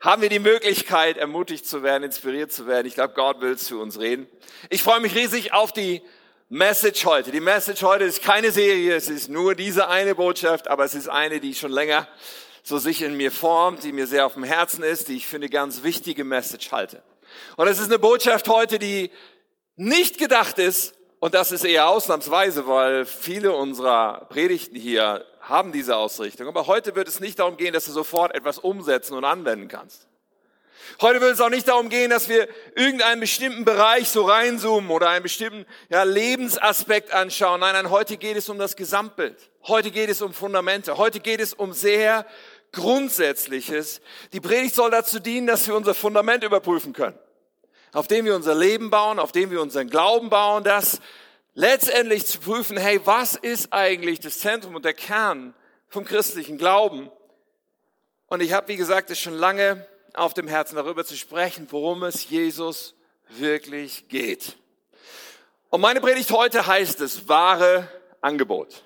haben wir die Möglichkeit, ermutigt zu werden, inspiriert zu werden. Ich glaube, Gott will zu uns reden. Ich freue mich riesig auf die Message heute. Die Message heute ist keine Serie, es ist nur diese eine Botschaft, aber es ist eine, die schon länger so sich in mir formt, die mir sehr auf dem Herzen ist, die ich für eine ganz wichtige Message halte. Und es ist eine Botschaft heute, die nicht gedacht ist, und das ist eher ausnahmsweise, weil viele unserer Predigten hier haben diese Ausrichtung. Aber heute wird es nicht darum gehen, dass du sofort etwas umsetzen und anwenden kannst. Heute wird es auch nicht darum gehen, dass wir irgendeinen bestimmten Bereich so reinzoomen oder einen bestimmten ja, Lebensaspekt anschauen. Nein, nein, heute geht es um das Gesamtbild. Heute geht es um Fundamente. Heute geht es um sehr Grundsätzliches. Die Predigt soll dazu dienen, dass wir unser Fundament überprüfen können. Auf dem wir unser Leben bauen, auf dem wir unseren Glauben bauen, das letztendlich zu prüfen, hey, was ist eigentlich das Zentrum und der Kern vom christlichen Glauben? Und ich habe, wie gesagt, es schon lange auf dem Herzen, darüber zu sprechen, worum es Jesus wirklich geht. Und meine Predigt heute heißt das wahre Angebot.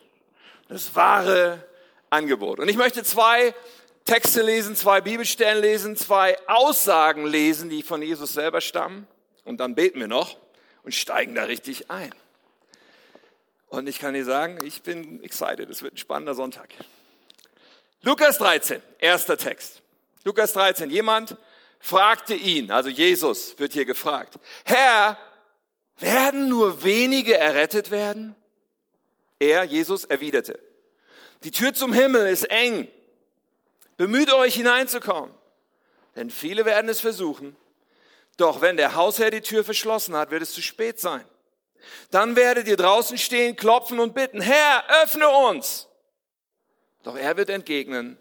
Das wahre Angebot. Und ich möchte zwei Texte lesen, zwei Bibelstellen lesen, zwei Aussagen lesen, die von Jesus selber stammen. Und dann beten wir noch und steigen da richtig ein. Und ich kann dir sagen, ich bin excited. Es wird ein spannender Sonntag. Lukas 13, erster Text. Lukas 13. Jemand fragte ihn, also Jesus wird hier gefragt, Herr, werden nur wenige errettet werden? Er, Jesus, erwiderte, die Tür zum Himmel ist eng. Bemüht euch hineinzukommen, denn viele werden es versuchen. Doch wenn der Hausherr die Tür verschlossen hat, wird es zu spät sein. Dann werdet ihr draußen stehen, klopfen und bitten, Herr, öffne uns. Doch er wird entgegnen,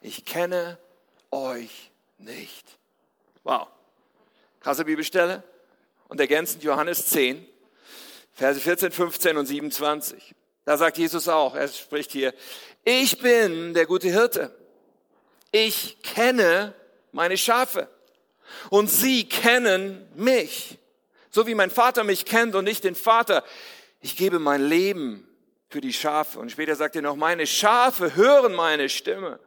ich kenne euch nicht. Wow. Krasse Bibelstelle. Und ergänzend Johannes 10, Verse 14, 15 und 27. Da sagt Jesus auch, er spricht hier, ich bin der gute Hirte. Ich kenne meine Schafe. Und sie kennen mich. So wie mein Vater mich kennt und nicht den Vater. Ich gebe mein Leben für die Schafe. Und später sagt er noch, meine Schafe hören meine Stimme.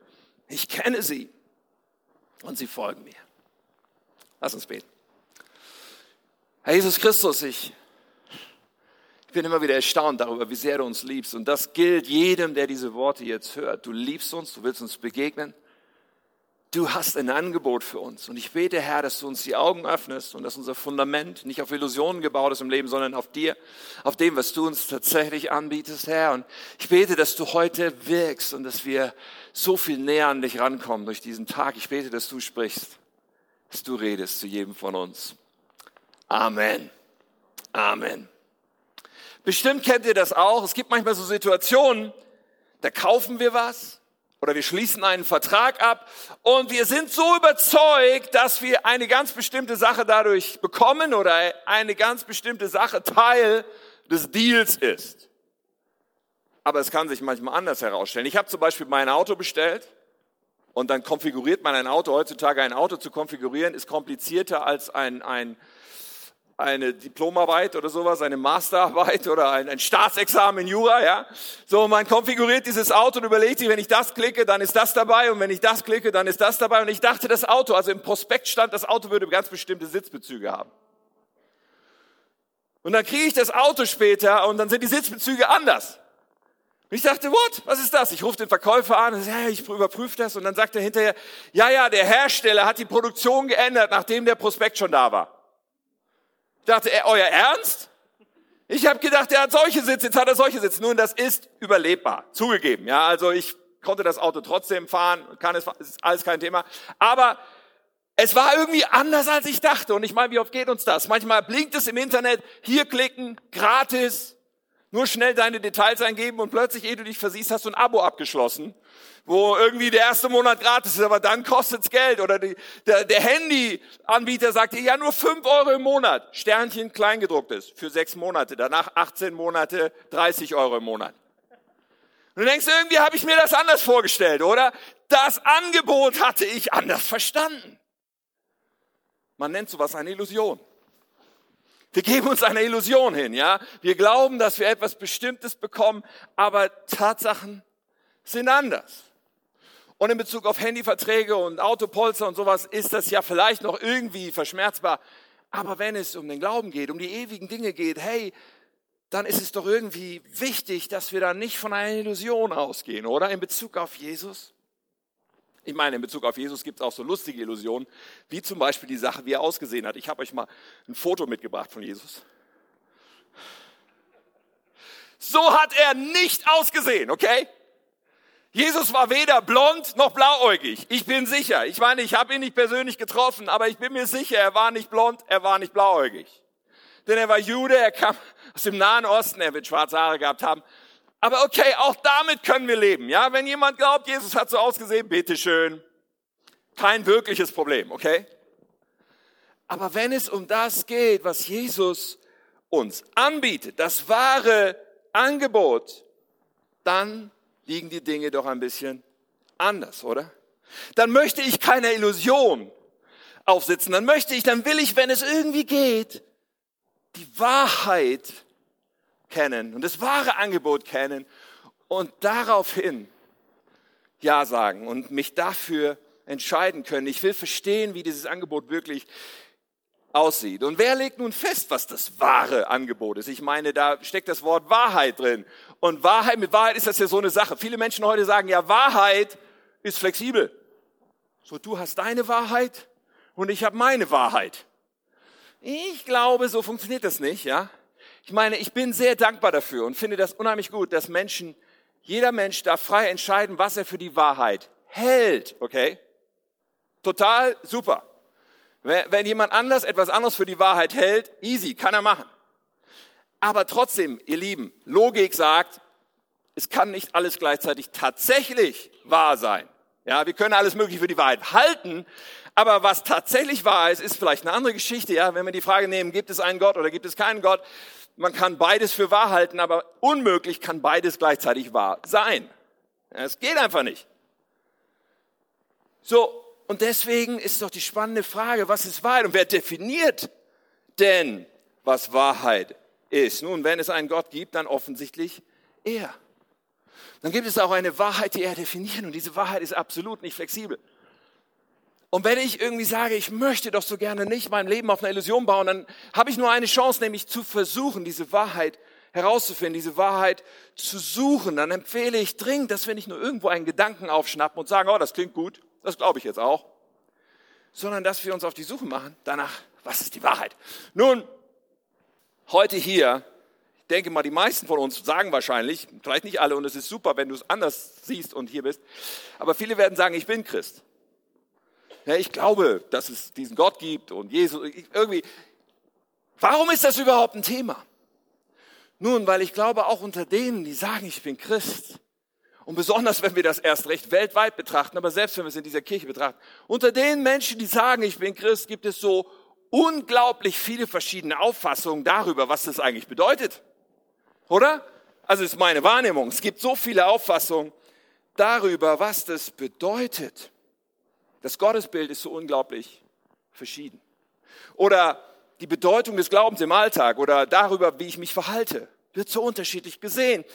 Ich kenne sie und sie folgen mir. Lass uns beten. Herr Jesus Christus, ich, ich bin immer wieder erstaunt darüber, wie sehr du uns liebst. Und das gilt jedem, der diese Worte jetzt hört. Du liebst uns, du willst uns begegnen du hast ein Angebot für uns. Und ich bete, Herr, dass du uns die Augen öffnest und dass unser Fundament nicht auf Illusionen gebaut ist im Leben, sondern auf dir, auf dem, was du uns tatsächlich anbietest, Herr. Und ich bete, dass du heute wirkst und dass wir so viel näher an dich rankommen durch diesen Tag. Ich bete, dass du sprichst, dass du redest zu jedem von uns. Amen. Amen. Bestimmt kennt ihr das auch. Es gibt manchmal so Situationen, da kaufen wir was oder wir schließen einen Vertrag ab und wir sind so überzeugt, dass wir eine ganz bestimmte Sache dadurch bekommen oder eine ganz bestimmte Sache Teil des Deals ist. Aber es kann sich manchmal anders herausstellen. Ich habe zum Beispiel mein Auto bestellt und dann konfiguriert man ein Auto. Heutzutage ein Auto zu konfigurieren ist komplizierter als ein, ein eine Diplomarbeit oder sowas, eine Masterarbeit oder ein, ein Staatsexamen in Jura, ja. So, man konfiguriert dieses Auto und überlegt sich, wenn ich das klicke, dann ist das dabei und wenn ich das klicke, dann ist das dabei. Und ich dachte, das Auto, also im Prospekt stand, das Auto würde ganz bestimmte Sitzbezüge haben. Und dann kriege ich das Auto später und dann sind die Sitzbezüge anders. Und ich dachte, what? Was ist das? Ich rufe den Verkäufer an und sage, ich überprüfe das. Und dann sagt er hinterher, ja, ja, der Hersteller hat die Produktion geändert, nachdem der Prospekt schon da war. Ich dachte, er, euer Ernst? Ich habe gedacht, er hat solche Sitze, jetzt hat er solche Sitze. Nun, das ist überlebbar, zugegeben. Ja, also ich konnte das Auto trotzdem fahren, kann es, ist alles kein Thema. Aber es war irgendwie anders, als ich dachte. Und ich meine, wie oft geht uns das? Manchmal blinkt es im Internet, hier klicken, gratis. Nur schnell deine Details eingeben und plötzlich, ehe du dich versiehst, hast du ein Abo abgeschlossen, wo irgendwie der erste Monat gratis ist, aber dann kostet's Geld. Oder die, der, der Handyanbieter sagt dir, ja nur fünf Euro im Monat, Sternchen kleingedrucktes, für sechs Monate, danach 18 Monate, 30 Euro im Monat. Und du denkst, irgendwie habe ich mir das anders vorgestellt, oder? Das Angebot hatte ich anders verstanden. Man nennt sowas eine Illusion. Wir geben uns einer Illusion hin, ja. Wir glauben, dass wir etwas Bestimmtes bekommen, aber Tatsachen sind anders. Und in Bezug auf Handyverträge und Autopolster und sowas ist das ja vielleicht noch irgendwie verschmerzbar. Aber wenn es um den Glauben geht, um die ewigen Dinge geht, hey, dann ist es doch irgendwie wichtig, dass wir da nicht von einer Illusion ausgehen, oder? In Bezug auf Jesus. Ich meine, in Bezug auf Jesus gibt es auch so lustige Illusionen, wie zum Beispiel die Sache, wie er ausgesehen hat. Ich habe euch mal ein Foto mitgebracht von Jesus. So hat er nicht ausgesehen, okay? Jesus war weder blond noch blauäugig. Ich bin sicher. Ich meine, ich habe ihn nicht persönlich getroffen, aber ich bin mir sicher, er war nicht blond, er war nicht blauäugig. Denn er war Jude, er kam aus dem Nahen Osten, er wird schwarze Haare gehabt haben. Aber okay, auch damit können wir leben. Ja, wenn jemand glaubt, Jesus hat so ausgesehen, bitteschön. Kein wirkliches Problem, okay? Aber wenn es um das geht, was Jesus uns anbietet, das wahre Angebot, dann liegen die Dinge doch ein bisschen anders, oder? Dann möchte ich keine Illusion aufsitzen. Dann möchte ich, dann will ich, wenn es irgendwie geht, die Wahrheit kennen und das wahre Angebot kennen und daraufhin Ja sagen und mich dafür entscheiden können. Ich will verstehen, wie dieses Angebot wirklich aussieht. Und wer legt nun fest, was das wahre Angebot ist? Ich meine, da steckt das Wort Wahrheit drin. Und Wahrheit, mit Wahrheit ist das ja so eine Sache. Viele Menschen heute sagen, ja, Wahrheit ist flexibel. So, du hast deine Wahrheit und ich habe meine Wahrheit. Ich glaube, so funktioniert das nicht, ja. Ich meine, ich bin sehr dankbar dafür und finde das unheimlich gut, dass Menschen, jeder Mensch darf frei entscheiden, was er für die Wahrheit hält, okay? Total super. Wenn jemand anders etwas anderes für die Wahrheit hält, easy, kann er machen. Aber trotzdem, ihr Lieben, Logik sagt, es kann nicht alles gleichzeitig tatsächlich wahr sein. Ja, wir können alles Mögliche für die Wahrheit halten, aber was tatsächlich wahr ist, ist vielleicht eine andere Geschichte. Ja, wenn wir die Frage nehmen, gibt es einen Gott oder gibt es keinen Gott? Man kann beides für wahr halten, aber unmöglich kann beides gleichzeitig wahr sein. Es geht einfach nicht. So, und deswegen ist doch die spannende Frage, was ist Wahrheit und wer definiert denn, was Wahrheit ist? Nun, wenn es einen Gott gibt, dann offensichtlich er. Dann gibt es auch eine Wahrheit, die er definiert und diese Wahrheit ist absolut nicht flexibel. Und wenn ich irgendwie sage, ich möchte doch so gerne nicht mein Leben auf einer Illusion bauen, dann habe ich nur eine Chance, nämlich zu versuchen, diese Wahrheit herauszufinden, diese Wahrheit zu suchen. Dann empfehle ich dringend, dass wir nicht nur irgendwo einen Gedanken aufschnappen und sagen, oh, das klingt gut, das glaube ich jetzt auch, sondern dass wir uns auf die Suche machen danach, was ist die Wahrheit? Nun, heute hier, ich denke mal, die meisten von uns sagen wahrscheinlich, vielleicht nicht alle, und es ist super, wenn du es anders siehst und hier bist, aber viele werden sagen, ich bin Christ. Ja, ich glaube, dass es diesen Gott gibt und Jesus. Irgendwie. Warum ist das überhaupt ein Thema? Nun, weil ich glaube, auch unter denen, die sagen, ich bin Christ, und besonders, wenn wir das erst recht weltweit betrachten, aber selbst wenn wir es in dieser Kirche betrachten, unter den Menschen, die sagen, ich bin Christ, gibt es so unglaublich viele verschiedene Auffassungen darüber, was das eigentlich bedeutet. Oder? Also ist meine Wahrnehmung. Es gibt so viele Auffassungen darüber, was das bedeutet. Das Gottesbild ist so unglaublich verschieden. Oder die Bedeutung des Glaubens im Alltag oder darüber, wie ich mich verhalte, wird so unterschiedlich gesehen.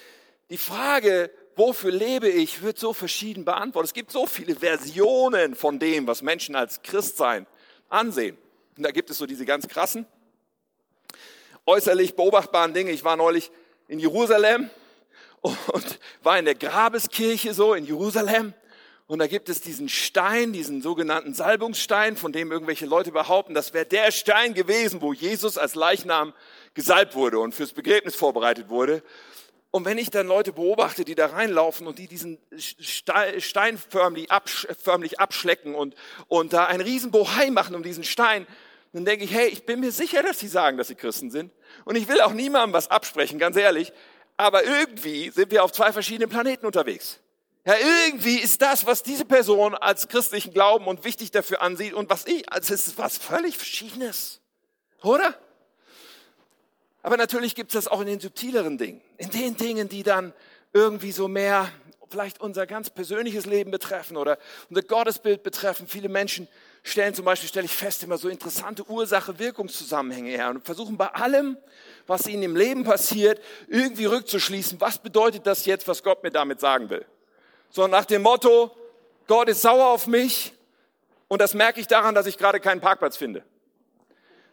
Die Frage, wofür lebe ich, wird so verschieden beantwortet. Es gibt so viele Versionen von dem, was Menschen als Christsein ansehen. Und da gibt es so diese ganz krassen, äußerlich beobachtbaren Dinge. Ich war neulich in Jerusalem und war in der Grabeskirche so in Jerusalem und da gibt es diesen Stein, diesen sogenannten Salbungsstein, von dem irgendwelche Leute behaupten, das wäre der Stein gewesen, wo Jesus als Leichnam gesalbt wurde und fürs Begräbnis vorbereitet wurde. Und wenn ich dann Leute beobachte, die da reinlaufen und die diesen Stein förmlich, absch förmlich abschlecken und, und da einen riesen Bohai machen um diesen Stein, dann denke ich, hey, ich bin mir sicher, dass sie sagen, dass sie Christen sind. Und ich will auch niemandem was absprechen, ganz ehrlich. aber irgendwie sind wir auf zwei verschiedenen Planeten unterwegs. Ja, irgendwie ist das, was diese Person als christlichen Glauben und wichtig dafür ansieht und was ich, als ist was völlig Verschiedenes. Oder? Aber natürlich gibt es das auch in den subtileren Dingen. In den Dingen, die dann irgendwie so mehr vielleicht unser ganz persönliches Leben betreffen oder unser Gottesbild betreffen. Viele Menschen stellen zum Beispiel, stelle ich fest, immer so interessante Ursache-Wirkungszusammenhänge her und versuchen bei allem, was ihnen im Leben passiert, irgendwie rückzuschließen, was bedeutet das jetzt, was Gott mir damit sagen will. So nach dem Motto, Gott ist sauer auf mich und das merke ich daran, dass ich gerade keinen Parkplatz finde.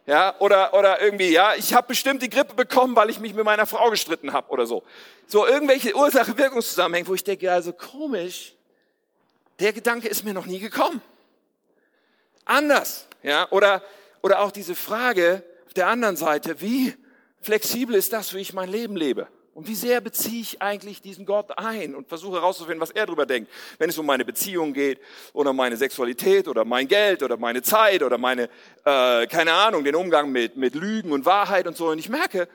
Ja, oder, oder irgendwie, ja, ich habe bestimmt die Grippe bekommen, weil ich mich mit meiner Frau gestritten habe oder so. So irgendwelche Ursache-Wirkungszusammenhänge, wo ich denke, also komisch, der Gedanke ist mir noch nie gekommen. Anders, ja, oder, oder auch diese Frage auf der anderen Seite, wie flexibel ist das, wie ich mein Leben lebe? Und wie sehr beziehe ich eigentlich diesen Gott ein und versuche herauszufinden, was er darüber denkt, wenn es um meine Beziehung geht oder meine Sexualität oder mein Geld oder meine Zeit oder meine, äh, keine Ahnung, den Umgang mit, mit Lügen und Wahrheit und so. Und ich merke,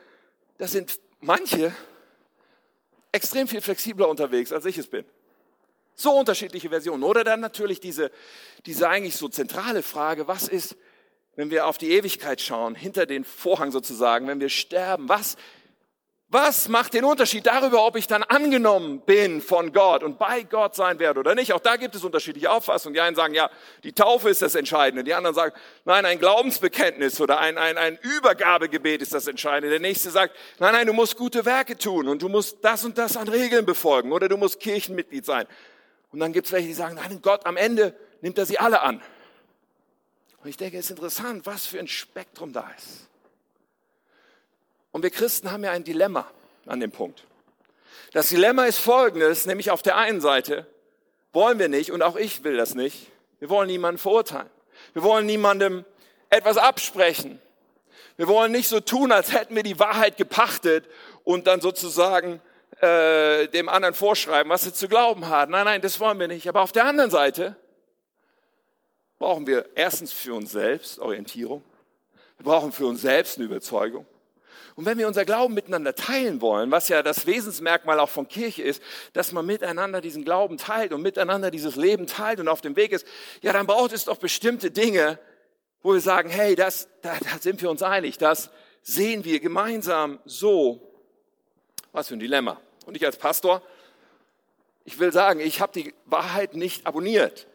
das sind manche extrem viel flexibler unterwegs, als ich es bin. So unterschiedliche Versionen. Oder dann natürlich diese, diese eigentlich so zentrale Frage, was ist, wenn wir auf die Ewigkeit schauen, hinter den Vorhang sozusagen, wenn wir sterben, was was macht den Unterschied darüber, ob ich dann angenommen bin von Gott und bei Gott sein werde oder nicht? Auch da gibt es unterschiedliche Auffassungen. Die einen sagen, ja, die Taufe ist das Entscheidende. Die anderen sagen, nein, ein Glaubensbekenntnis oder ein, ein, ein Übergabegebet ist das Entscheidende. Der nächste sagt, nein, nein, du musst gute Werke tun und du musst das und das an Regeln befolgen oder du musst Kirchenmitglied sein. Und dann gibt es welche, die sagen, nein, Gott, am Ende nimmt er sie alle an. Und ich denke, es ist interessant, was für ein Spektrum da ist. Und wir Christen haben ja ein Dilemma an dem Punkt. Das Dilemma ist folgendes, nämlich auf der einen Seite wollen wir nicht, und auch ich will das nicht, wir wollen niemanden verurteilen. Wir wollen niemandem etwas absprechen. Wir wollen nicht so tun, als hätten wir die Wahrheit gepachtet und dann sozusagen äh, dem anderen vorschreiben, was er zu glauben hat. Nein, nein, das wollen wir nicht. Aber auf der anderen Seite brauchen wir erstens für uns selbst Orientierung. Wir brauchen für uns selbst eine Überzeugung. Und wenn wir unser Glauben miteinander teilen wollen, was ja das Wesensmerkmal auch von Kirche ist, dass man miteinander diesen Glauben teilt und miteinander dieses Leben teilt und auf dem Weg ist, ja, dann braucht es doch bestimmte Dinge, wo wir sagen, hey, das, da, da sind wir uns einig, das sehen wir gemeinsam so. Was für ein Dilemma. Und ich als Pastor, ich will sagen, ich habe die Wahrheit nicht abonniert.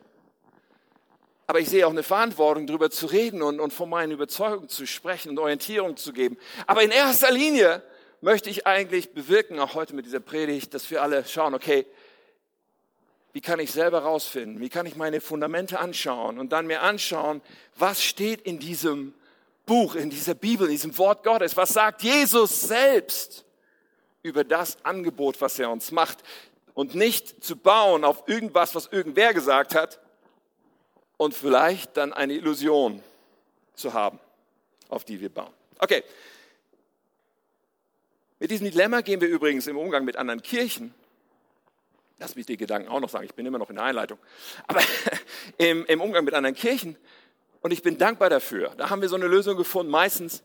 Aber ich sehe auch eine Verantwortung, darüber zu reden und, und von meinen Überzeugungen zu sprechen und Orientierung zu geben. Aber in erster Linie möchte ich eigentlich bewirken, auch heute mit dieser Predigt, dass wir alle schauen, okay, wie kann ich selber rausfinden? Wie kann ich meine Fundamente anschauen und dann mir anschauen, was steht in diesem Buch, in dieser Bibel, in diesem Wort Gottes? Was sagt Jesus selbst über das Angebot, was er uns macht? Und nicht zu bauen auf irgendwas, was irgendwer gesagt hat, und vielleicht dann eine Illusion zu haben, auf die wir bauen. Okay. Mit diesem Dilemma gehen wir übrigens im Umgang mit anderen Kirchen. Lass mich die Gedanken auch noch sagen, ich bin immer noch in der Einleitung. Aber im, im Umgang mit anderen Kirchen, und ich bin dankbar dafür, da haben wir so eine Lösung gefunden, meistens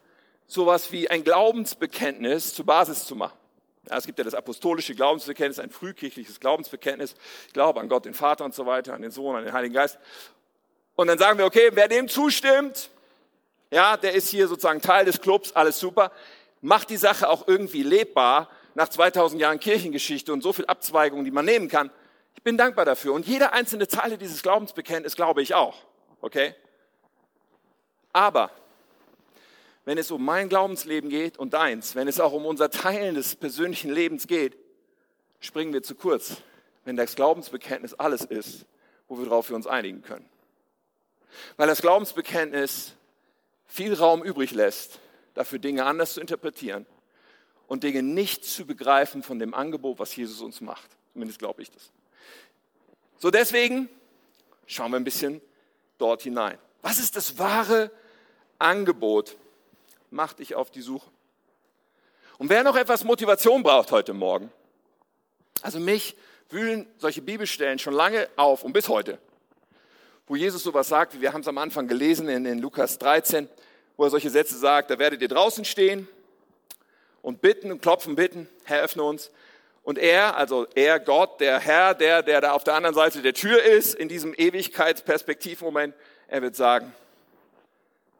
sowas wie ein Glaubensbekenntnis zur Basis zu machen. Ja, es gibt ja das apostolische Glaubensbekenntnis, ein frühkirchliches Glaubensbekenntnis. Ich glaube an Gott, den Vater und so weiter, an den Sohn, an den Heiligen Geist. Und dann sagen wir, okay, wer dem zustimmt, ja, der ist hier sozusagen Teil des Clubs, alles super. Macht die Sache auch irgendwie lebbar nach 2000 Jahren Kirchengeschichte und so viel Abzweigungen, die man nehmen kann. Ich bin dankbar dafür. Und jede einzelne Zeile dieses Glaubensbekenntnisses glaube ich auch. Okay? Aber wenn es um mein Glaubensleben geht und deins, wenn es auch um unser Teilen des persönlichen Lebens geht, springen wir zu kurz, wenn das Glaubensbekenntnis alles ist, wo wir darauf wir uns einigen können weil das Glaubensbekenntnis viel Raum übrig lässt, dafür Dinge anders zu interpretieren und Dinge nicht zu begreifen von dem Angebot, was Jesus uns macht. Zumindest glaube ich das. So deswegen schauen wir ein bisschen dort hinein. Was ist das wahre Angebot? Mach dich auf die Suche. Und wer noch etwas Motivation braucht heute Morgen, also mich wühlen solche Bibelstellen schon lange auf und bis heute wo Jesus sowas sagt, wie wir haben es am Anfang gelesen in, in Lukas 13, wo er solche Sätze sagt, da werdet ihr draußen stehen und bitten und klopfen, bitten, Herr, öffne uns. Und er, also er, Gott, der Herr, der, der da auf der anderen Seite der Tür ist, in diesem Ewigkeitsperspektivmoment, er wird sagen,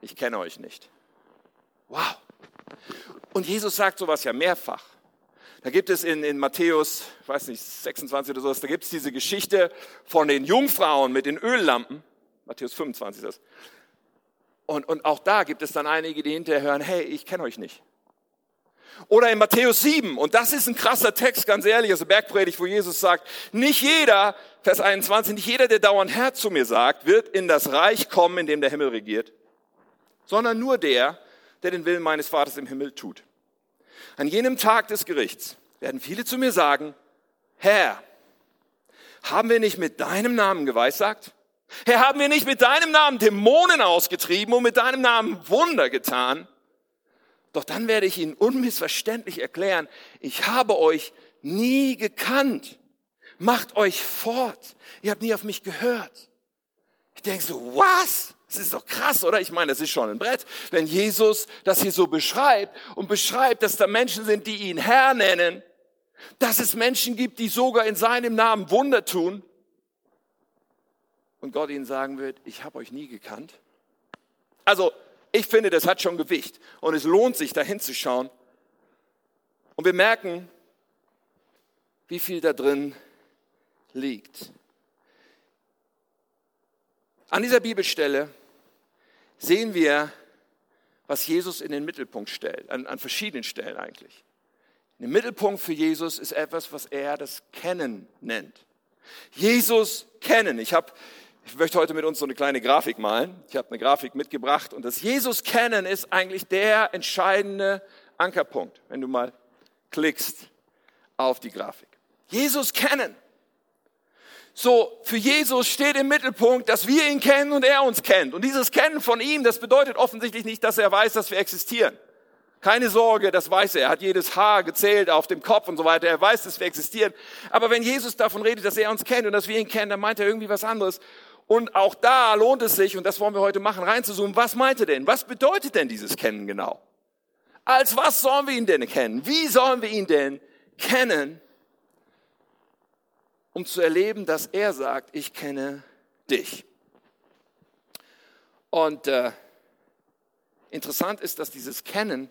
ich kenne euch nicht. Wow. Und Jesus sagt sowas ja mehrfach. Da gibt es in, in Matthäus, ich weiß nicht, 26 oder sowas, da gibt es diese Geschichte von den Jungfrauen mit den Öllampen. Matthäus 25 ist das. Und, und auch da gibt es dann einige, die hinterher hören, hey, ich kenne euch nicht. Oder in Matthäus 7, und das ist ein krasser Text, ganz ehrlich, also Bergpredigt, wo Jesus sagt, nicht jeder, Vers 21, nicht jeder, der dauernd Herr zu mir sagt, wird in das Reich kommen, in dem der Himmel regiert, sondern nur der, der den Willen meines Vaters im Himmel tut. An jenem Tag des Gerichts werden viele zu mir sagen, Herr, haben wir nicht mit deinem Namen geweissagt? Herr, haben wir nicht mit deinem Namen Dämonen ausgetrieben und mit deinem Namen Wunder getan? Doch dann werde ich ihnen unmissverständlich erklären, ich habe euch nie gekannt. Macht euch fort. Ihr habt nie auf mich gehört. Ich denke so, was? Das ist doch krass, oder? Ich meine, das ist schon ein Brett. Wenn Jesus das hier so beschreibt und beschreibt, dass da Menschen sind, die ihn Herr nennen, dass es Menschen gibt, die sogar in seinem Namen Wunder tun und Gott ihnen sagen wird, ich habe euch nie gekannt. Also, ich finde, das hat schon Gewicht und es lohnt sich, da hinzuschauen. Und wir merken, wie viel da drin liegt. An dieser Bibelstelle sehen wir, was Jesus in den Mittelpunkt stellt, an, an verschiedenen Stellen eigentlich. Der Mittelpunkt für Jesus ist etwas, was er das Kennen nennt. Jesus kennen. Ich habe ich möchte heute mit uns so eine kleine Grafik malen. Ich habe eine Grafik mitgebracht und das Jesus kennen ist eigentlich der entscheidende Ankerpunkt, wenn du mal klickst auf die Grafik. Jesus kennen. So, für Jesus steht im Mittelpunkt, dass wir ihn kennen und er uns kennt. Und dieses Kennen von ihm, das bedeutet offensichtlich nicht, dass er weiß, dass wir existieren. Keine Sorge, das weiß er. Er hat jedes Haar gezählt auf dem Kopf und so weiter. Er weiß, dass wir existieren. Aber wenn Jesus davon redet, dass er uns kennt und dass wir ihn kennen, dann meint er irgendwie was anderes. Und auch da lohnt es sich, und das wollen wir heute machen, reinzuzoomen. Was meint er denn? Was bedeutet denn dieses Kennen genau? Als was sollen wir ihn denn kennen? Wie sollen wir ihn denn kennen? Um zu erleben, dass er sagt, ich kenne dich. Und äh, interessant ist, dass dieses Kennen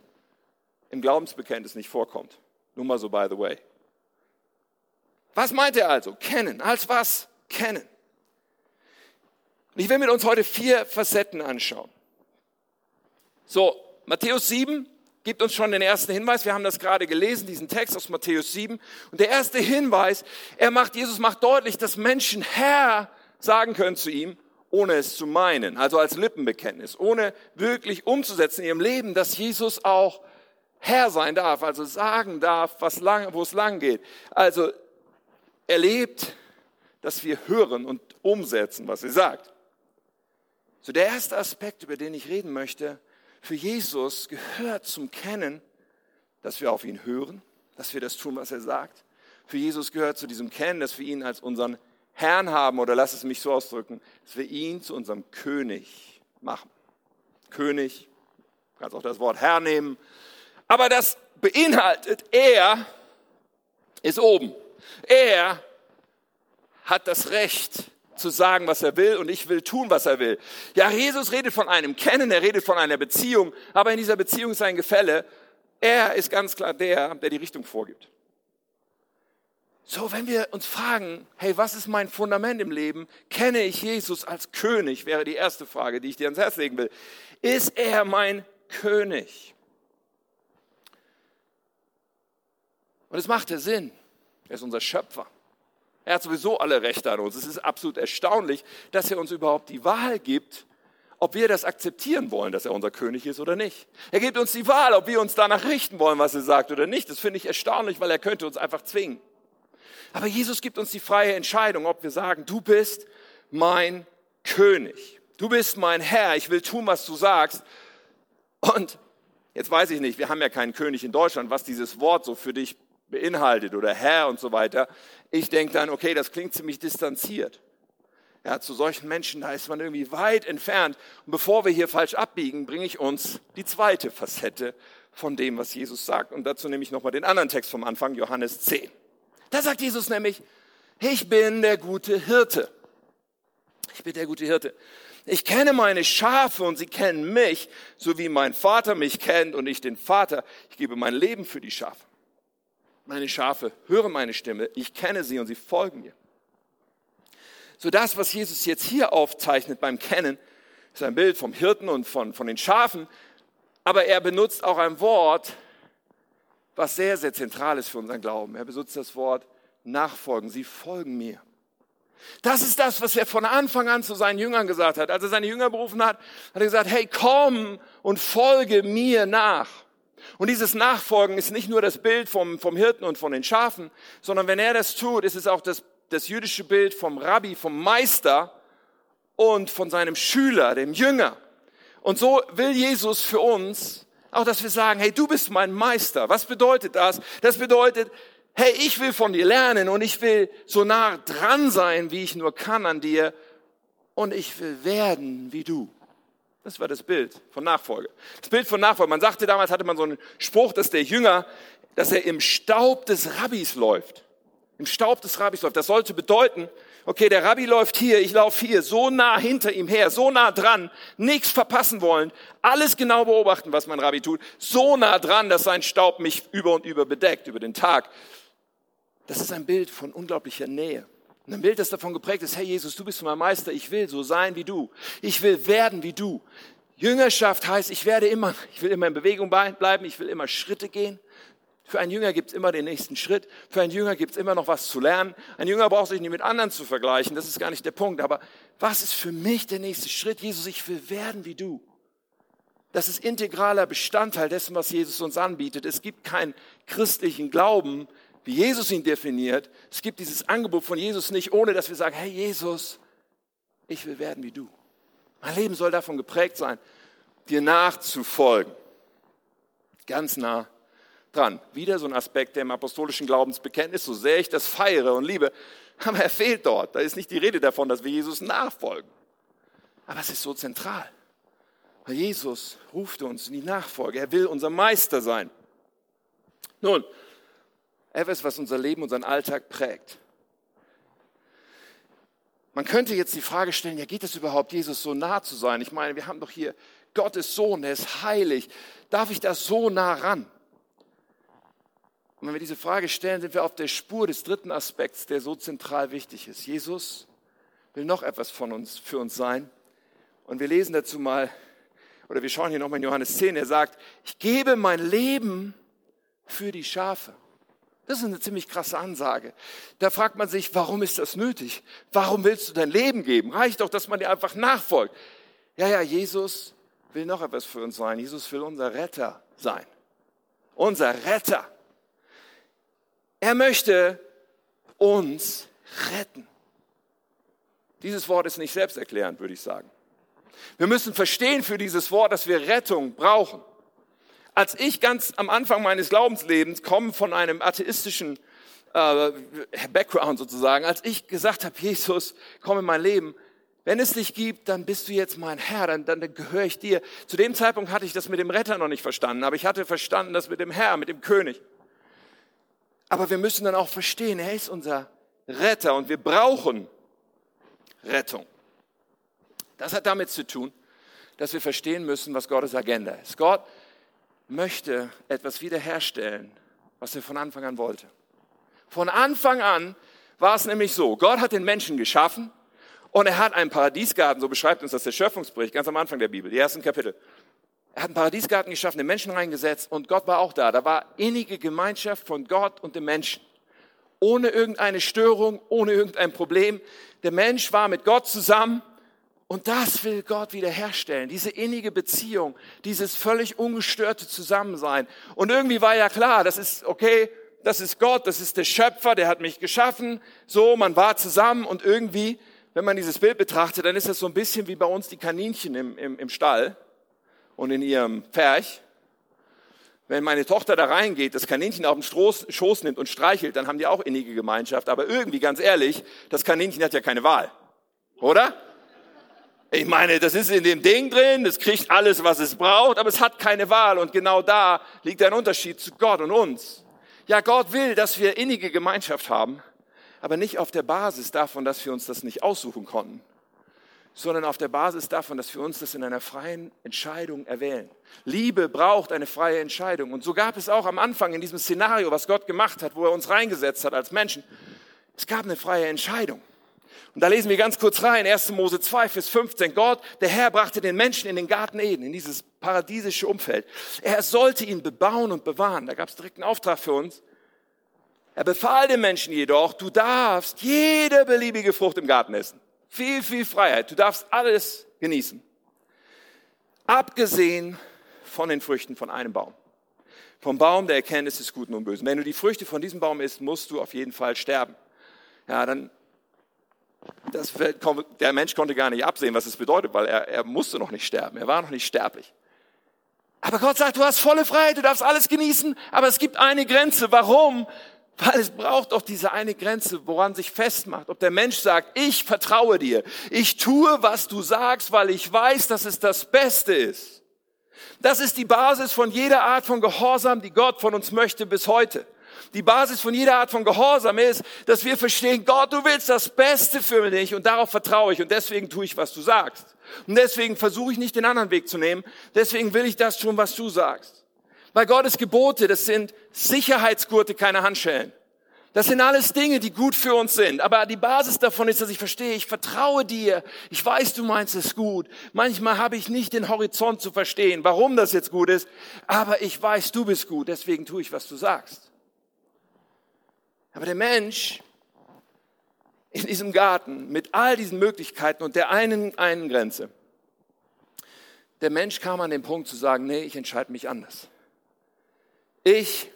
im Glaubensbekenntnis nicht vorkommt. Nur mal so by the way. Was meint er also? Kennen. Als was? Kennen. Und ich will mit uns heute vier Facetten anschauen. So, Matthäus 7, gibt uns schon den ersten Hinweis. Wir haben das gerade gelesen, diesen Text aus Matthäus 7. Und der erste Hinweis, er macht, Jesus macht deutlich, dass Menschen Herr sagen können zu ihm, ohne es zu meinen, also als Lippenbekenntnis, ohne wirklich umzusetzen in ihrem Leben, dass Jesus auch Herr sein darf, also sagen darf, was lang, wo es lang geht. Also erlebt, dass wir hören und umsetzen, was er sagt. So der erste Aspekt, über den ich reden möchte, für Jesus gehört zum Kennen, dass wir auf ihn hören, dass wir das tun, was er sagt. Für Jesus gehört zu diesem Kennen, dass wir ihn als unseren Herrn haben, oder lass es mich so ausdrücken, dass wir ihn zu unserem König machen. König, du kannst auch das Wort Herr nehmen, aber das beinhaltet, er ist oben. Er hat das Recht, zu sagen, was er will und ich will tun, was er will. Ja, Jesus redet von einem Kennen, er redet von einer Beziehung, aber in dieser Beziehung ist ein Gefälle. Er ist ganz klar der, der die Richtung vorgibt. So, wenn wir uns fragen, hey, was ist mein Fundament im Leben? Kenne ich Jesus als König? Wäre die erste Frage, die ich dir ans Herz legen will. Ist er mein König? Und es macht ja Sinn. Er ist unser Schöpfer. Er hat sowieso alle Rechte an uns. Es ist absolut erstaunlich, dass er uns überhaupt die Wahl gibt, ob wir das akzeptieren wollen, dass er unser König ist oder nicht. Er gibt uns die Wahl, ob wir uns danach richten wollen, was er sagt oder nicht. Das finde ich erstaunlich, weil er könnte uns einfach zwingen. Aber Jesus gibt uns die freie Entscheidung, ob wir sagen, du bist mein König. Du bist mein Herr. Ich will tun, was du sagst. Und jetzt weiß ich nicht, wir haben ja keinen König in Deutschland, was dieses Wort so für dich beinhaltet oder Herr und so weiter. Ich denke dann, okay, das klingt ziemlich distanziert. Ja, zu solchen Menschen, da ist man irgendwie weit entfernt. Und bevor wir hier falsch abbiegen, bringe ich uns die zweite Facette von dem, was Jesus sagt. Und dazu nehme ich nochmal den anderen Text vom Anfang, Johannes 10. Da sagt Jesus nämlich, ich bin der gute Hirte. Ich bin der gute Hirte. Ich kenne meine Schafe und sie kennen mich, so wie mein Vater mich kennt und ich den Vater. Ich gebe mein Leben für die Schafe. Meine Schafe hören meine Stimme, ich kenne sie und sie folgen mir. So das, was Jesus jetzt hier aufzeichnet beim Kennen, ist ein Bild vom Hirten und von, von den Schafen, aber er benutzt auch ein Wort, was sehr, sehr zentral ist für unseren Glauben. Er benutzt das Wort nachfolgen. Sie folgen mir. Das ist das, was er von Anfang an zu seinen Jüngern gesagt hat. Als er seine Jünger berufen hat, hat er gesagt, hey, komm und folge mir nach. Und dieses Nachfolgen ist nicht nur das Bild vom, vom Hirten und von den Schafen, sondern wenn er das tut, ist es auch das, das jüdische Bild vom Rabbi, vom Meister und von seinem Schüler, dem Jünger. Und so will Jesus für uns auch, dass wir sagen, hey, du bist mein Meister. Was bedeutet das? Das bedeutet, hey, ich will von dir lernen und ich will so nah dran sein, wie ich nur kann an dir und ich will werden wie du. Das war das Bild von Nachfolge. Das Bild von Nachfolge. Man sagte damals, hatte man so einen Spruch, dass der Jünger, dass er im Staub des Rabbis läuft. Im Staub des Rabbis läuft. Das sollte bedeuten, okay, der Rabbi läuft hier, ich laufe hier, so nah hinter ihm her, so nah dran, nichts verpassen wollen, alles genau beobachten, was mein Rabbi tut, so nah dran, dass sein Staub mich über und über bedeckt, über den Tag. Das ist ein Bild von unglaublicher Nähe. Ein Bild, das davon geprägt ist, hey Jesus, du bist mein Meister, ich will so sein wie du. Ich will werden wie du. Jüngerschaft heißt, ich werde immer, ich will immer in Bewegung bleiben, ich will immer Schritte gehen. Für einen Jünger gibt es immer den nächsten Schritt. Für einen Jünger gibt es immer noch was zu lernen. Ein Jünger braucht sich nicht mit anderen zu vergleichen. Das ist gar nicht der Punkt. Aber was ist für mich der nächste Schritt? Jesus, ich will werden wie du. Das ist integraler Bestandteil dessen, was Jesus uns anbietet. Es gibt keinen christlichen Glauben, wie Jesus ihn definiert. Es gibt dieses Angebot von Jesus nicht, ohne dass wir sagen, hey Jesus, ich will werden wie du. Mein Leben soll davon geprägt sein, dir nachzufolgen. Ganz nah dran. Wieder so ein Aspekt, der im apostolischen Glaubensbekenntnis, so sehr ich das feiere und liebe, aber er fehlt dort. Da ist nicht die Rede davon, dass wir Jesus nachfolgen. Aber es ist so zentral. Weil Jesus ruft uns in die Nachfolge. Er will unser Meister sein. Nun, etwas, was unser Leben, unseren Alltag prägt. Man könnte jetzt die Frage stellen, ja, geht es überhaupt, Jesus so nah zu sein? Ich meine, wir haben doch hier Gottes Sohn, der ist heilig. Darf ich da so nah ran? Und wenn wir diese Frage stellen, sind wir auf der Spur des dritten Aspekts, der so zentral wichtig ist. Jesus will noch etwas von uns, für uns sein. Und wir lesen dazu mal, oder wir schauen hier nochmal in Johannes 10, er sagt, ich gebe mein Leben für die Schafe. Das ist eine ziemlich krasse Ansage. Da fragt man sich, warum ist das nötig? Warum willst du dein Leben geben? Reicht doch, dass man dir einfach nachfolgt. Ja, ja, Jesus will noch etwas für uns sein. Jesus will unser Retter sein. Unser Retter. Er möchte uns retten. Dieses Wort ist nicht selbsterklärend, würde ich sagen. Wir müssen verstehen für dieses Wort, dass wir Rettung brauchen als ich ganz am Anfang meines Glaubenslebens komme von einem atheistischen äh, Background sozusagen, als ich gesagt habe, Jesus, komm in mein Leben, wenn es dich gibt, dann bist du jetzt mein Herr, dann, dann gehöre ich dir. Zu dem Zeitpunkt hatte ich das mit dem Retter noch nicht verstanden, aber ich hatte verstanden das mit dem Herr, mit dem König. Aber wir müssen dann auch verstehen, er ist unser Retter und wir brauchen Rettung. Das hat damit zu tun, dass wir verstehen müssen, was Gottes Agenda ist. Gott möchte etwas wiederherstellen, was er von Anfang an wollte. Von Anfang an war es nämlich so, Gott hat den Menschen geschaffen und er hat einen Paradiesgarten, so beschreibt uns das der Schöpfungsbericht, ganz am Anfang der Bibel, die ersten Kapitel. Er hat einen Paradiesgarten geschaffen, den Menschen reingesetzt und Gott war auch da. Da war innige Gemeinschaft von Gott und dem Menschen. Ohne irgendeine Störung, ohne irgendein Problem. Der Mensch war mit Gott zusammen und das will Gott wiederherstellen, diese innige Beziehung, dieses völlig ungestörte Zusammensein. Und irgendwie war ja klar, das ist okay, das ist Gott, das ist der Schöpfer, der hat mich geschaffen. So, man war zusammen und irgendwie, wenn man dieses Bild betrachtet, dann ist das so ein bisschen wie bei uns die Kaninchen im, im, im Stall und in ihrem Pferch. Wenn meine Tochter da reingeht, das Kaninchen auf den Schoß, Schoß nimmt und streichelt, dann haben die auch innige Gemeinschaft. Aber irgendwie, ganz ehrlich, das Kaninchen hat ja keine Wahl. Oder? Ich meine, das ist in dem Ding drin, das kriegt alles, was es braucht, aber es hat keine Wahl. Und genau da liegt ein Unterschied zu Gott und uns. Ja, Gott will, dass wir innige Gemeinschaft haben, aber nicht auf der Basis davon, dass wir uns das nicht aussuchen konnten, sondern auf der Basis davon, dass wir uns das in einer freien Entscheidung erwählen. Liebe braucht eine freie Entscheidung. Und so gab es auch am Anfang in diesem Szenario, was Gott gemacht hat, wo er uns reingesetzt hat als Menschen, es gab eine freie Entscheidung. Und da lesen wir ganz kurz rein, 1. Mose 2, Vers 15. Gott, der Herr, brachte den Menschen in den Garten Eden, in dieses paradiesische Umfeld. Er sollte ihn bebauen und bewahren. Da gab es direkt einen Auftrag für uns. Er befahl den Menschen jedoch, du darfst jede beliebige Frucht im Garten essen. Viel, viel Freiheit. Du darfst alles genießen. Abgesehen von den Früchten von einem Baum. Vom Baum der Erkenntnis des Guten und Bösen. Wenn du die Früchte von diesem Baum isst, musst du auf jeden Fall sterben. Ja, dann das, der Mensch konnte gar nicht absehen, was es bedeutet, weil er, er musste noch nicht sterben. Er war noch nicht sterblich. Aber Gott sagt, du hast volle Freiheit, du darfst alles genießen, aber es gibt eine Grenze. Warum? Weil es braucht doch diese eine Grenze, woran sich festmacht. Ob der Mensch sagt, ich vertraue dir, ich tue, was du sagst, weil ich weiß, dass es das Beste ist. Das ist die Basis von jeder Art von Gehorsam, die Gott von uns möchte bis heute. Die Basis von jeder Art von Gehorsam ist, dass wir verstehen, Gott, du willst das Beste für mich und darauf vertraue ich und deswegen tue ich, was du sagst. Und deswegen versuche ich nicht den anderen Weg zu nehmen. Deswegen will ich das tun, was du sagst. Weil Gottes Gebote, das sind Sicherheitsgurte, keine Handschellen. Das sind alles Dinge, die gut für uns sind. Aber die Basis davon ist, dass ich verstehe, ich vertraue dir. Ich weiß, du meinst es gut. Manchmal habe ich nicht den Horizont zu verstehen, warum das jetzt gut ist. Aber ich weiß, du bist gut. Deswegen tue ich, was du sagst. Aber der Mensch in diesem Garten mit all diesen Möglichkeiten und der einen, einen Grenze, der Mensch kam an den Punkt zu sagen, nee, ich entscheide mich anders. Ich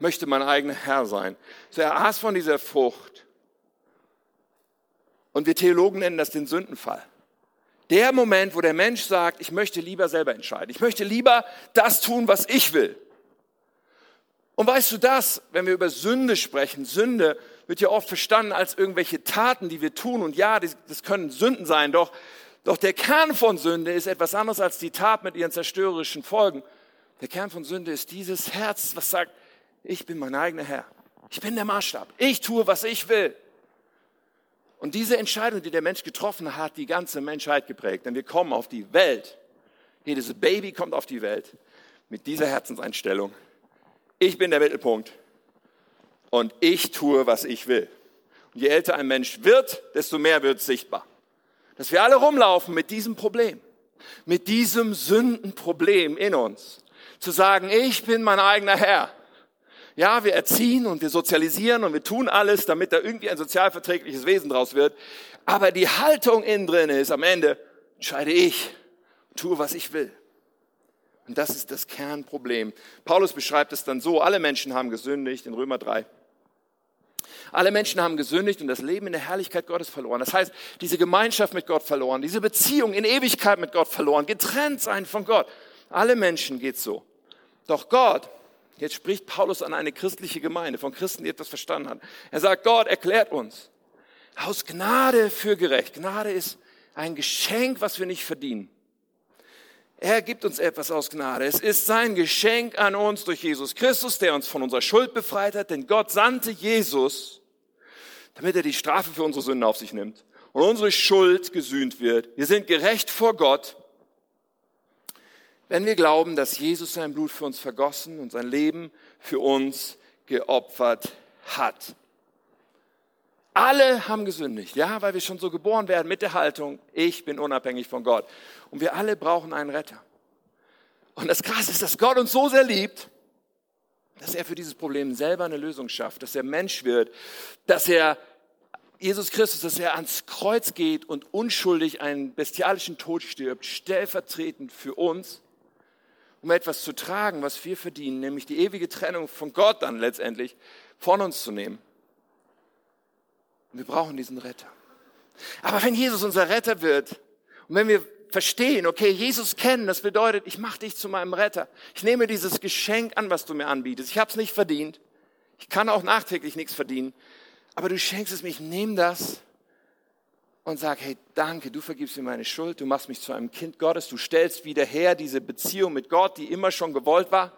möchte mein eigener Herr sein. So er aß von dieser Frucht. Und wir Theologen nennen das den Sündenfall. Der Moment, wo der Mensch sagt, ich möchte lieber selber entscheiden. Ich möchte lieber das tun, was ich will. Und weißt du das, wenn wir über Sünde sprechen, Sünde wird ja oft verstanden als irgendwelche Taten, die wir tun. Und ja, das können Sünden sein, doch, doch der Kern von Sünde ist etwas anderes als die Tat mit ihren zerstörerischen Folgen. Der Kern von Sünde ist dieses Herz, was sagt, ich bin mein eigener Herr. Ich bin der Maßstab. Ich tue, was ich will. Und diese Entscheidung, die der Mensch getroffen hat, die ganze Menschheit geprägt. Denn wir kommen auf die Welt. Jedes Baby kommt auf die Welt mit dieser Herzenseinstellung ich bin der Mittelpunkt und ich tue, was ich will. Und je älter ein Mensch wird, desto mehr wird es sichtbar. Dass wir alle rumlaufen mit diesem Problem, mit diesem Sündenproblem in uns. Zu sagen, ich bin mein eigener Herr. Ja, wir erziehen und wir sozialisieren und wir tun alles, damit da irgendwie ein sozialverträgliches Wesen draus wird. Aber die Haltung innen drin ist, am Ende entscheide ich, tue, was ich will. Und das ist das Kernproblem. Paulus beschreibt es dann so, alle Menschen haben gesündigt in Römer 3. Alle Menschen haben gesündigt und das Leben in der Herrlichkeit Gottes verloren. Das heißt, diese Gemeinschaft mit Gott verloren, diese Beziehung in Ewigkeit mit Gott verloren, getrennt sein von Gott. Alle Menschen geht so. Doch Gott, jetzt spricht Paulus an eine christliche Gemeinde, von Christen, die etwas verstanden haben. Er sagt, Gott erklärt uns aus Gnade für gerecht. Gnade ist ein Geschenk, was wir nicht verdienen. Er gibt uns etwas aus Gnade. Es ist sein Geschenk an uns durch Jesus Christus, der uns von unserer Schuld befreit hat, denn Gott sandte Jesus, damit er die Strafe für unsere Sünden auf sich nimmt und unsere Schuld gesühnt wird. Wir sind gerecht vor Gott, wenn wir glauben, dass Jesus sein Blut für uns vergossen und sein Leben für uns geopfert hat. Alle haben gesündigt, ja, weil wir schon so geboren werden mit der Haltung, ich bin unabhängig von Gott. Und wir alle brauchen einen Retter. Und das Krasse ist, dass Gott uns so sehr liebt, dass er für dieses Problem selber eine Lösung schafft, dass er Mensch wird, dass er Jesus Christus, dass er ans Kreuz geht und unschuldig einen bestialischen Tod stirbt, stellvertretend für uns, um etwas zu tragen, was wir verdienen, nämlich die ewige Trennung von Gott dann letztendlich von uns zu nehmen. Und wir brauchen diesen Retter. Aber wenn Jesus unser Retter wird und wenn wir verstehen, okay, Jesus kennen, das bedeutet, ich mache dich zu meinem Retter. Ich nehme dieses Geschenk an, was du mir anbietest. Ich habe es nicht verdient. Ich kann auch nachträglich nichts verdienen. Aber du schenkst es mir, ich nehme das und sag, hey, danke, du vergibst mir meine Schuld, du machst mich zu einem Kind Gottes, du stellst wieder her diese Beziehung mit Gott, die immer schon gewollt war.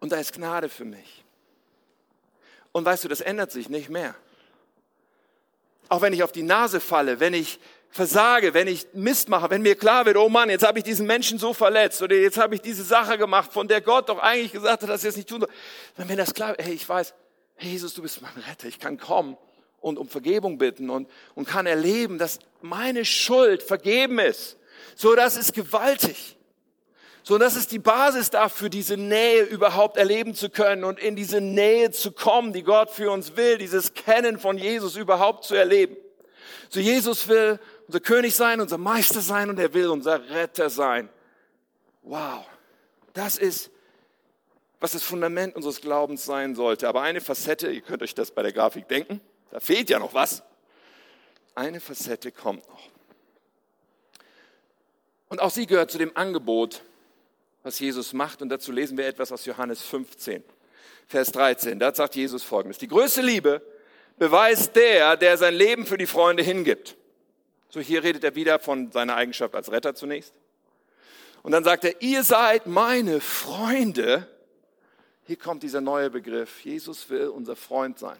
Und da ist Gnade für mich. Und weißt du, das ändert sich nicht mehr. Auch wenn ich auf die Nase falle, wenn ich versage, wenn ich Mist mache, wenn mir klar wird, oh Mann, jetzt habe ich diesen Menschen so verletzt oder jetzt habe ich diese Sache gemacht, von der Gott doch eigentlich gesagt hat, dass ich es nicht tun soll. Wenn das klar wird, hey, ich weiß, hey Jesus, du bist mein Retter, ich kann kommen und um Vergebung bitten und, und kann erleben, dass meine Schuld vergeben ist. So, das ist gewaltig. So, das ist die Basis dafür, diese Nähe überhaupt erleben zu können und in diese Nähe zu kommen, die Gott für uns will, dieses Kennen von Jesus überhaupt zu erleben. So, Jesus will unser König sein, unser Meister sein und er will unser Retter sein. Wow. Das ist, was das Fundament unseres Glaubens sein sollte. Aber eine Facette, ihr könnt euch das bei der Grafik denken, da fehlt ja noch was. Eine Facette kommt noch. Und auch sie gehört zu dem Angebot, was Jesus macht. Und dazu lesen wir etwas aus Johannes 15, Vers 13. Da sagt Jesus Folgendes. Die größte Liebe beweist der, der sein Leben für die Freunde hingibt. So hier redet er wieder von seiner Eigenschaft als Retter zunächst. Und dann sagt er, ihr seid meine Freunde. Hier kommt dieser neue Begriff. Jesus will unser Freund sein.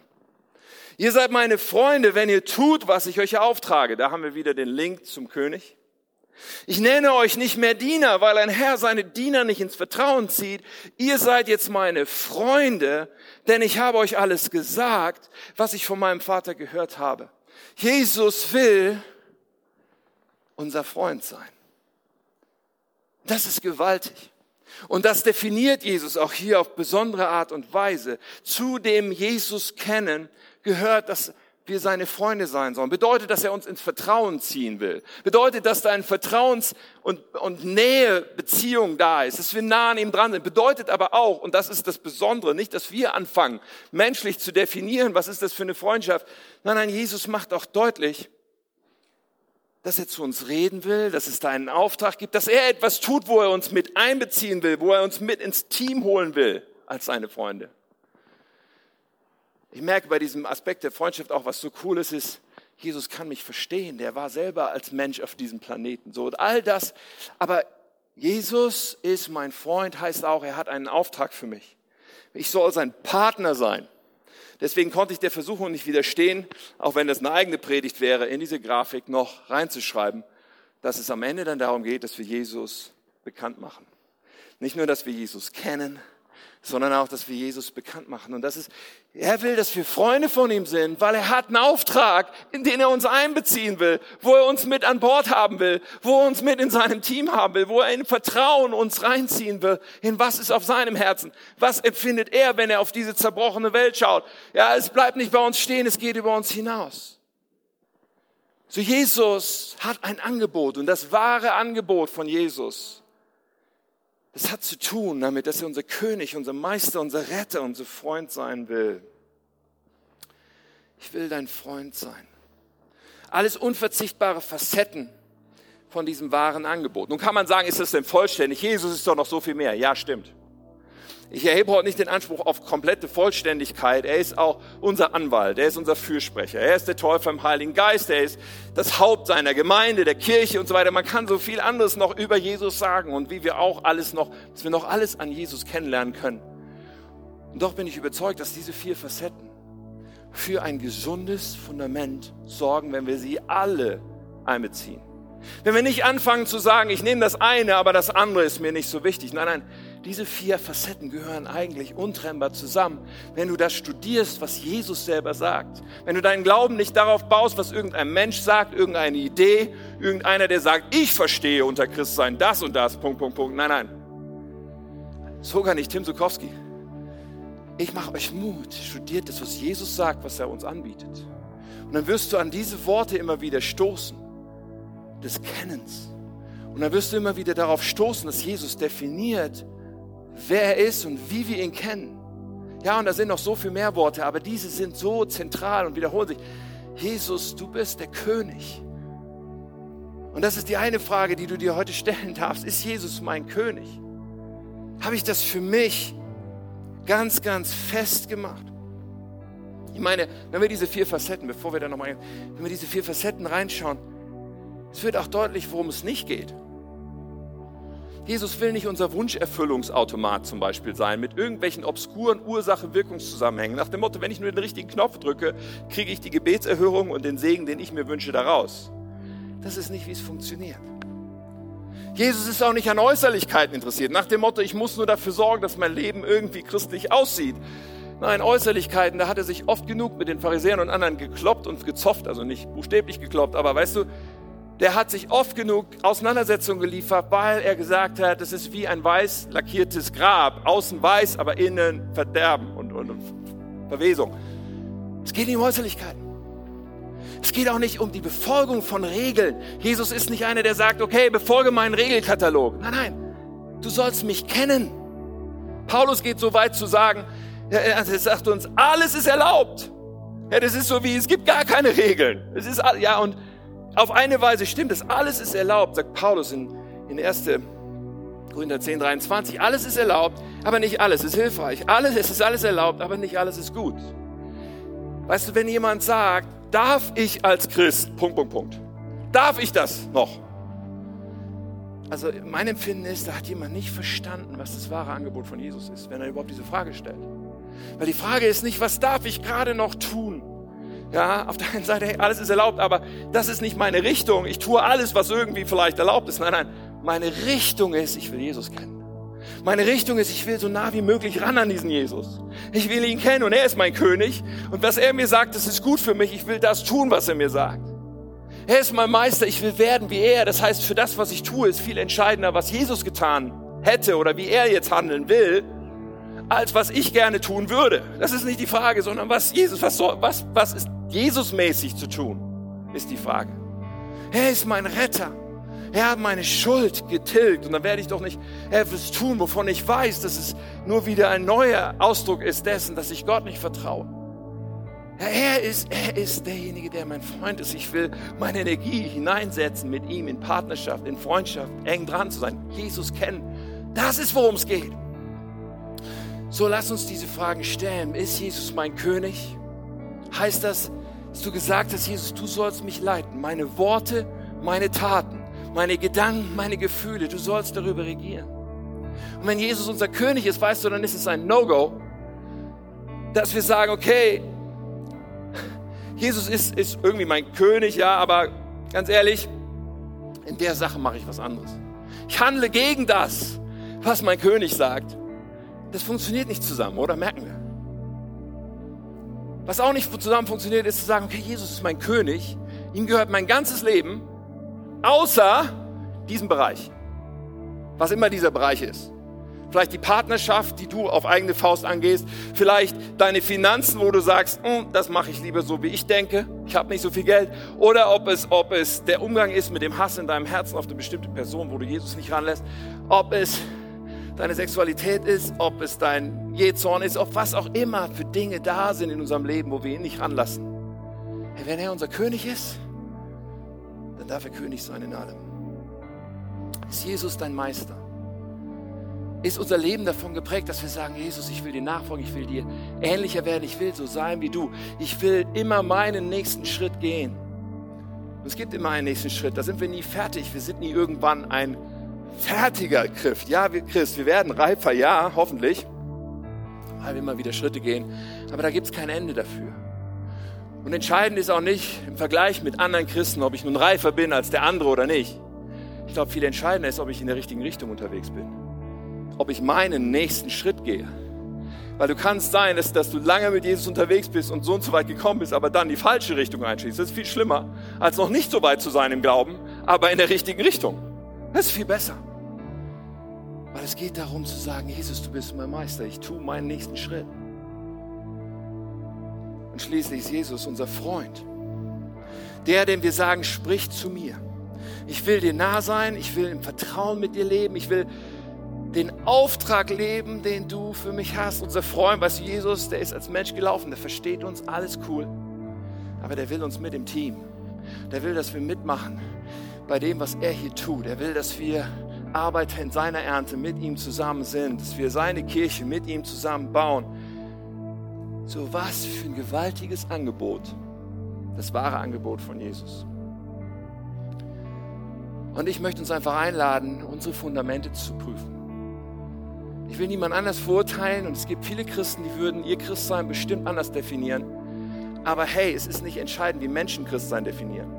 Ihr seid meine Freunde, wenn ihr tut, was ich euch auftrage. Da haben wir wieder den Link zum König. Ich nenne euch nicht mehr Diener, weil ein Herr seine Diener nicht ins Vertrauen zieht. Ihr seid jetzt meine Freunde, denn ich habe euch alles gesagt, was ich von meinem Vater gehört habe. Jesus will unser Freund sein. Das ist gewaltig. Und das definiert Jesus auch hier auf besondere Art und Weise. Zu dem Jesus kennen gehört, dass wir seine Freunde sein sollen. Bedeutet, dass er uns ins Vertrauen ziehen will. Bedeutet, dass da ein Vertrauens- und, und Nähe-Beziehung da ist, dass wir nah an ihm dran sind. Bedeutet aber auch, und das ist das Besondere, nicht, dass wir anfangen, menschlich zu definieren, was ist das für eine Freundschaft. Nein, nein, Jesus macht auch deutlich, dass er zu uns reden will, dass es da einen Auftrag gibt, dass er etwas tut, wo er uns mit einbeziehen will, wo er uns mit ins Team holen will als seine Freunde. Ich merke bei diesem Aspekt der Freundschaft auch, was so cool ist, ist, Jesus kann mich verstehen. Der war selber als Mensch auf diesem Planeten. So und all das. Aber Jesus ist mein Freund, heißt auch, er hat einen Auftrag für mich. Ich soll sein Partner sein. Deswegen konnte ich der Versuchung nicht widerstehen, auch wenn das eine eigene Predigt wäre, in diese Grafik noch reinzuschreiben, dass es am Ende dann darum geht, dass wir Jesus bekannt machen. Nicht nur, dass wir Jesus kennen, sondern auch, dass wir Jesus bekannt machen. Und das ist, er will, dass wir Freunde von ihm sind, weil er hat einen Auftrag, in den er uns einbeziehen will, wo er uns mit an Bord haben will, wo er uns mit in seinem Team haben will, wo er in Vertrauen uns reinziehen will, in was ist auf seinem Herzen, was empfindet er, wenn er auf diese zerbrochene Welt schaut. Ja, es bleibt nicht bei uns stehen, es geht über uns hinaus. So Jesus hat ein Angebot und das wahre Angebot von Jesus das hat zu tun damit, dass er unser König, unser Meister, unser Retter, unser Freund sein will. Ich will dein Freund sein. Alles unverzichtbare Facetten von diesem wahren Angebot. Nun kann man sagen, ist das denn vollständig? Jesus ist doch noch so viel mehr. Ja, stimmt. Ich erhebe heute nicht den Anspruch auf komplette Vollständigkeit. Er ist auch unser Anwalt, er ist unser Fürsprecher, er ist der Täufer im Heiligen Geist, er ist das Haupt seiner Gemeinde, der Kirche und so weiter. Man kann so viel anderes noch über Jesus sagen und wie wir auch alles noch, dass wir noch alles an Jesus kennenlernen können. Und doch bin ich überzeugt, dass diese vier Facetten für ein gesundes Fundament sorgen, wenn wir sie alle einbeziehen. Wenn wir nicht anfangen zu sagen, ich nehme das eine, aber das andere ist mir nicht so wichtig. Nein, nein, diese vier Facetten gehören eigentlich untrennbar zusammen. Wenn du das studierst, was Jesus selber sagt, wenn du deinen Glauben nicht darauf baust, was irgendein Mensch sagt, irgendeine Idee, irgendeiner, der sagt, ich verstehe unter Christsein das und das, Punkt, Punkt, Punkt. Nein, nein. Sogar nicht Tim Sukowski. Ich mache euch Mut. Studiert das, was Jesus sagt, was er uns anbietet. Und dann wirst du an diese Worte immer wieder stoßen. Des Kennens. Und dann wirst du immer wieder darauf stoßen, dass Jesus definiert, wer er ist und wie wir ihn kennen. Ja, und da sind noch so viel mehr Worte, aber diese sind so zentral und wiederholen sich. Jesus, du bist der König. Und das ist die eine Frage, die du dir heute stellen darfst. Ist Jesus mein König? Habe ich das für mich ganz, ganz fest gemacht? Ich meine, wenn wir diese vier Facetten, bevor wir da nochmal, wenn wir diese vier Facetten reinschauen, es wird auch deutlich, worum es nicht geht. Jesus will nicht unser Wunscherfüllungsautomat zum Beispiel sein, mit irgendwelchen obskuren Ursache-Wirkungszusammenhängen. Nach dem Motto, wenn ich nur den richtigen Knopf drücke, kriege ich die Gebetserhörung und den Segen, den ich mir wünsche, daraus. Das ist nicht, wie es funktioniert. Jesus ist auch nicht an Äußerlichkeiten interessiert. Nach dem Motto, ich muss nur dafür sorgen, dass mein Leben irgendwie christlich aussieht. Nein, Äußerlichkeiten, da hat er sich oft genug mit den Pharisäern und anderen gekloppt und gezopft, also nicht buchstäblich gekloppt, aber weißt du, der hat sich oft genug Auseinandersetzungen geliefert, weil er gesagt hat, es ist wie ein weiß lackiertes Grab, außen weiß, aber innen Verderben und, und, und Verwesung. Es geht nicht um Äußerlichkeiten. Es geht auch nicht um die Befolgung von Regeln. Jesus ist nicht einer, der sagt, okay, befolge meinen Regelkatalog. Nein, nein, du sollst mich kennen. Paulus geht so weit zu sagen, er sagt uns, alles ist erlaubt. Ja, das ist so wie, es gibt gar keine Regeln. Es ist, ja, und auf eine Weise stimmt es, alles ist erlaubt, sagt Paulus in, in 1. Korinther 10, 23. Alles ist erlaubt, aber nicht alles ist hilfreich. Alles, es ist alles erlaubt, aber nicht alles ist gut. Weißt du, wenn jemand sagt, darf ich als Christ, Punkt, Punkt, Punkt, darf ich das noch? Also mein Empfinden ist, da hat jemand nicht verstanden, was das wahre Angebot von Jesus ist, wenn er überhaupt diese Frage stellt. Weil die Frage ist nicht, was darf ich gerade noch tun? Ja, auf der einen Seite, hey, alles ist erlaubt, aber das ist nicht meine Richtung. Ich tue alles, was irgendwie vielleicht erlaubt ist. Nein, nein, meine Richtung ist, ich will Jesus kennen. Meine Richtung ist, ich will so nah wie möglich ran an diesen Jesus. Ich will ihn kennen und er ist mein König. Und was er mir sagt, das ist gut für mich. Ich will das tun, was er mir sagt. Er ist mein Meister. Ich will werden wie er. Das heißt, für das, was ich tue, ist viel entscheidender, was Jesus getan hätte oder wie er jetzt handeln will, als was ich gerne tun würde. Das ist nicht die Frage, sondern was Jesus, was, soll, was, was ist Jesusmäßig zu tun, ist die Frage. Er ist mein Retter. Er hat meine Schuld getilgt und dann werde ich doch nicht etwas tun, wovon ich weiß, dass es nur wieder ein neuer Ausdruck ist dessen, dass ich Gott nicht vertraue. Er ist, er ist derjenige, der mein Freund ist. Ich will meine Energie hineinsetzen mit ihm in Partnerschaft, in Freundschaft, eng dran zu sein, Jesus kennen. Das ist, worum es geht. So lass uns diese Fragen stellen. Ist Jesus mein König? Heißt das, dass du gesagt hast, Jesus, du sollst mich leiten. Meine Worte, meine Taten, meine Gedanken, meine Gefühle, du sollst darüber regieren. Und wenn Jesus unser König ist, weißt du, dann ist es ein No-Go, dass wir sagen, okay, Jesus ist, ist irgendwie mein König, ja, aber ganz ehrlich, in der Sache mache ich was anderes. Ich handle gegen das, was mein König sagt. Das funktioniert nicht zusammen, oder? Merken wir. Was auch nicht zusammen funktioniert, ist zu sagen, okay, Jesus ist mein König, ihm gehört mein ganzes Leben, außer diesem Bereich. Was immer dieser Bereich ist. Vielleicht die Partnerschaft, die du auf eigene Faust angehst. Vielleicht deine Finanzen, wo du sagst, hm, das mache ich lieber so, wie ich denke. Ich habe nicht so viel Geld. Oder ob es, ob es der Umgang ist mit dem Hass in deinem Herzen auf eine bestimmte Person, wo du Jesus nicht ranlässt. Ob es deine Sexualität ist, ob es dein Jezorn ist, ob was auch immer für Dinge da sind in unserem Leben, wo wir ihn nicht ranlassen. Hey, wenn er unser König ist, dann darf er König sein in allem. Ist Jesus dein Meister? Ist unser Leben davon geprägt, dass wir sagen, Jesus, ich will dir nachfolgen, ich will dir ähnlicher werden, ich will so sein wie du. Ich will immer meinen nächsten Schritt gehen. Und es gibt immer einen nächsten Schritt, da sind wir nie fertig, wir sind nie irgendwann ein fertiger Christ. Ja, wir Christ, wir werden reifer, ja, hoffentlich, weil wir immer wieder Schritte gehen. Aber da gibt es kein Ende dafür. Und entscheidend ist auch nicht im Vergleich mit anderen Christen, ob ich nun reifer bin als der andere oder nicht. Ich glaube, viel entscheidender ist, ob ich in der richtigen Richtung unterwegs bin. Ob ich meinen nächsten Schritt gehe. Weil du kannst sein, dass, dass du lange mit Jesus unterwegs bist und so und so weit gekommen bist, aber dann die falsche Richtung einschließt. Das ist viel schlimmer, als noch nicht so weit zu sein im Glauben, aber in der richtigen Richtung. Das ist viel besser. Weil es geht darum zu sagen, Jesus, du bist mein Meister, ich tue meinen nächsten Schritt. Und schließlich ist Jesus unser Freund. Der, dem wir sagen, sprich zu mir. Ich will dir nah sein, ich will im Vertrauen mit dir leben, ich will den Auftrag leben, den du für mich hast. Unser Freund, weißt du, Jesus, der ist als Mensch gelaufen, der versteht uns, alles cool. Aber der will uns mit im Team. Der will, dass wir mitmachen bei dem, was er hier tut. Er will, dass wir Arbeiter in seiner Ernte mit ihm zusammen sind, dass wir seine Kirche mit ihm zusammen bauen. So was für ein gewaltiges Angebot. Das wahre Angebot von Jesus. Und ich möchte uns einfach einladen, unsere Fundamente zu prüfen. Ich will niemand anders verurteilen und es gibt viele Christen, die würden ihr Christsein bestimmt anders definieren. Aber hey, es ist nicht entscheidend, wie Menschen Christsein definieren,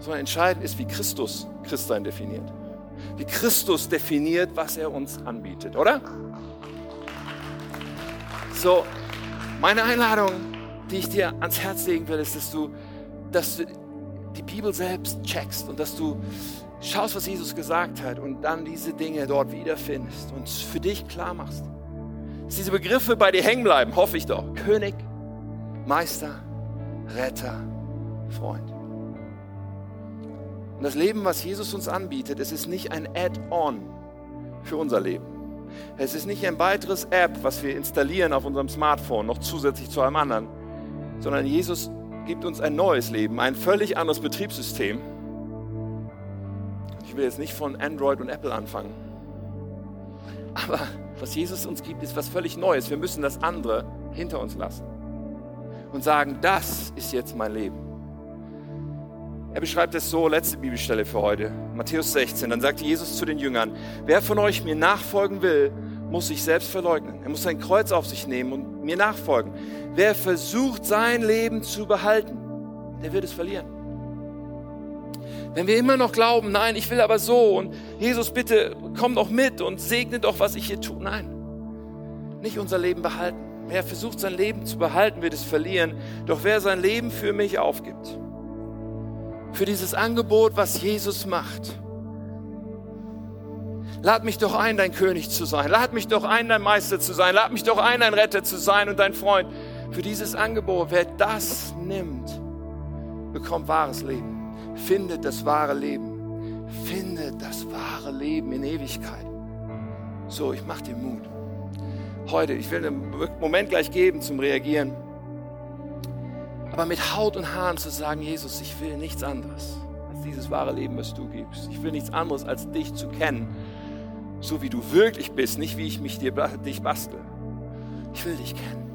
sondern entscheidend ist, wie Christus Christsein definiert. Wie Christus definiert, was er uns anbietet, oder? So, meine Einladung, die ich dir ans Herz legen will, ist, dass du, dass du die Bibel selbst checkst und dass du schaust, was Jesus gesagt hat und dann diese Dinge dort wiederfindest und für dich klar machst. Dass diese Begriffe bei dir hängen bleiben, hoffe ich doch. König, Meister, Retter, Freund. Und das Leben, was Jesus uns anbietet, es ist nicht ein Add-on für unser Leben. Es ist nicht ein weiteres App, was wir installieren auf unserem Smartphone, noch zusätzlich zu einem anderen, sondern Jesus gibt uns ein neues Leben, ein völlig anderes Betriebssystem. Ich will jetzt nicht von Android und Apple anfangen. Aber was Jesus uns gibt, ist was völlig Neues. Wir müssen das andere hinter uns lassen und sagen, das ist jetzt mein Leben. Er beschreibt es so, letzte Bibelstelle für heute, Matthäus 16. Dann sagte Jesus zu den Jüngern, wer von euch mir nachfolgen will, muss sich selbst verleugnen. Er muss sein Kreuz auf sich nehmen und mir nachfolgen. Wer versucht, sein Leben zu behalten, der wird es verlieren. Wenn wir immer noch glauben, nein, ich will aber so und Jesus, bitte komm doch mit und segne doch, was ich hier tue. Nein, nicht unser Leben behalten. Wer versucht, sein Leben zu behalten, wird es verlieren. Doch wer sein Leben für mich aufgibt, für dieses Angebot, was Jesus macht, Lad mich doch ein, dein König zu sein. Lad mich doch ein, dein Meister zu sein. Lad mich doch ein, dein Retter zu sein und dein Freund. Für dieses Angebot, wer das nimmt, bekommt wahres Leben. Findet das wahre Leben. Findet das wahre Leben in Ewigkeit. So, ich mach dir Mut. Heute, ich will einen Moment gleich geben zum Reagieren. Aber mit Haut und Haaren zu sagen, Jesus, ich will nichts anderes als dieses wahre Leben, was du gibst. Ich will nichts anderes als dich zu kennen so wie du wirklich bist, nicht wie ich mich dir, dich bastel. Ich will dich kennen.